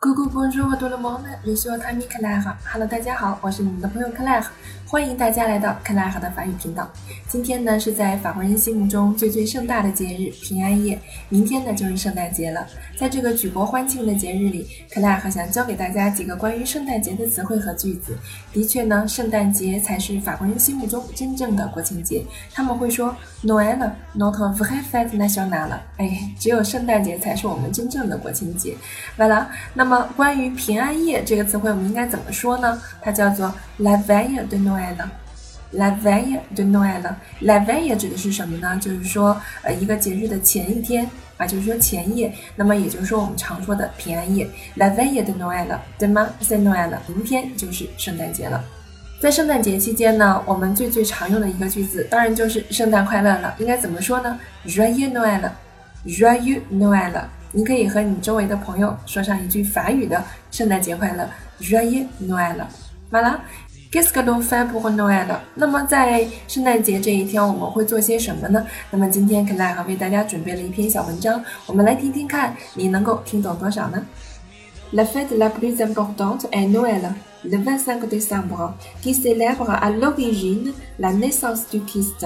Google Bonjour tout le monde, je suis votre ami Clagh Hello，大家好，我是你们的朋友 Claire，欢迎大家来到 Claire 的法语频道。今天呢是在法国人心目中最最盛大的节日平安夜，明天呢就是圣诞节了。在这个举国欢庆的节日里，Claire 想教给大家几个关于圣诞节的词汇和句子。的确呢，圣诞节才是法国人心目中真正的国庆节。他们会说 Noël, notre vraie fête nationale。哎，只有圣诞节才是我们真正的国庆节。完了，那那么关于平安夜这个词汇，我们应该怎么说呢？它叫做 la veille de Noël。la veille de Noël。la veille 指的是什么呢？就是说，呃，一个节日的前一天啊，就是说前夜。那么也就是说，我们常说的平安夜。la veille de Noël。demain c'est Noël。明天就是圣诞节了。在圣诞节期间呢，我们最最常用的一个句子，当然就是圣诞快乐了。应该怎么说呢？Joyeux Noël。Joyeux Noël。你可以和你周围的朋友说上一句法语的圣诞节快乐，Joyeux Noël。完了，Qu'est-ce que l'on fait pour Noël？那么在圣诞节这一天，我们会做些什么呢？那么今天 Claire 为大家准备了一篇小文章，我们来听听看，你能够听懂多少呢？La fête la plus importante est Noël, le 25 décembre, qui célèbre à l'origine la naissance du Christ.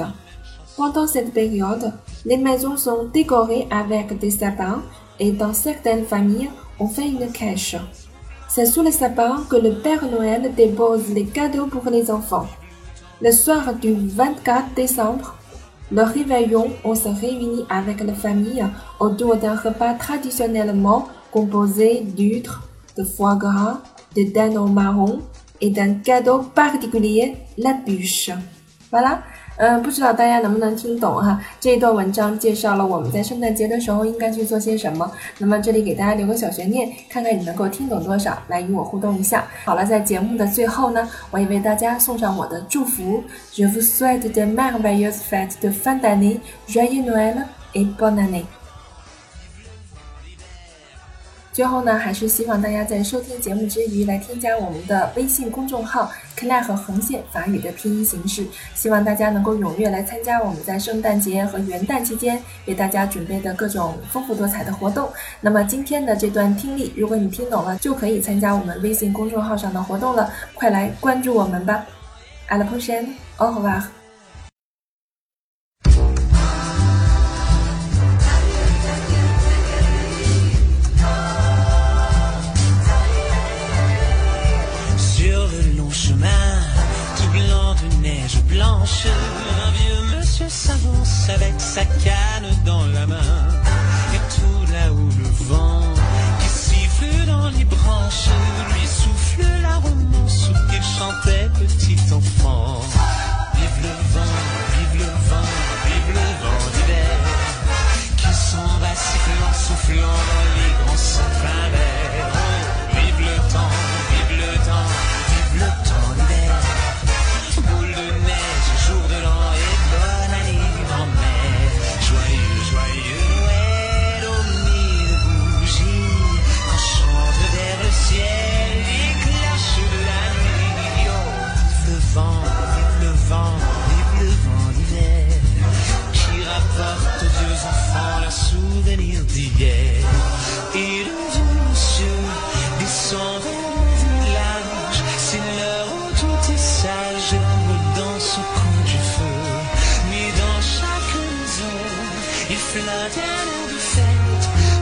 Pendant cette période, les maisons sont décorées avec des sapins et dans certaines familles, on fait une cache. C'est sous le sapin que le Père Noël dépose les cadeaux pour les enfants. Le soir du 24 décembre, le réveillon, on se réunit avec la famille autour d'un repas traditionnellement composé d'huîtres, de foie gras, de dindon marron et d'un cadeau particulier, la bûche. Voilà. 嗯，不知道大家能不能听懂哈？这一段文章介绍了我们在圣诞节的时候应该去做些什么。那么这里给大家留个小悬念，看看你能够听懂多少，来与我互动一下。好了，在节目的最后呢，我也为大家送上我的祝福：Je vous souhaite de merveilleuses fêtes de fin d'année, joyeux Noël et bonne année。最后呢，还是希望大家在收听节目之余来添加我们的微信公众号 “Claire” 和横线法语的拼音形式。希望大家能够踊跃来参加我们在圣诞节和元旦期间为大家准备的各种丰富多彩的活动。那么今天的这段听力，如果你听懂了，就可以参加我们微信公众号上的活动了。快来关注我们吧！À la prochaine, au revoir. Avec sa canne dans la main.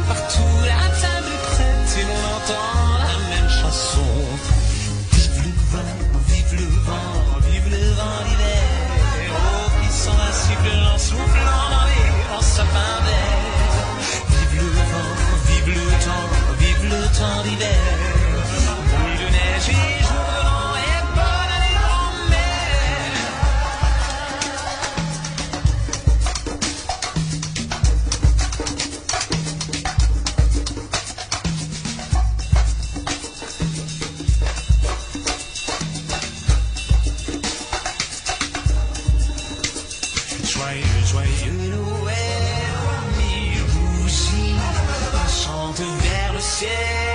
Partout la table est prête et l'on entend la même chanson. Joyeux, Noël, bougies, on chante vers le ciel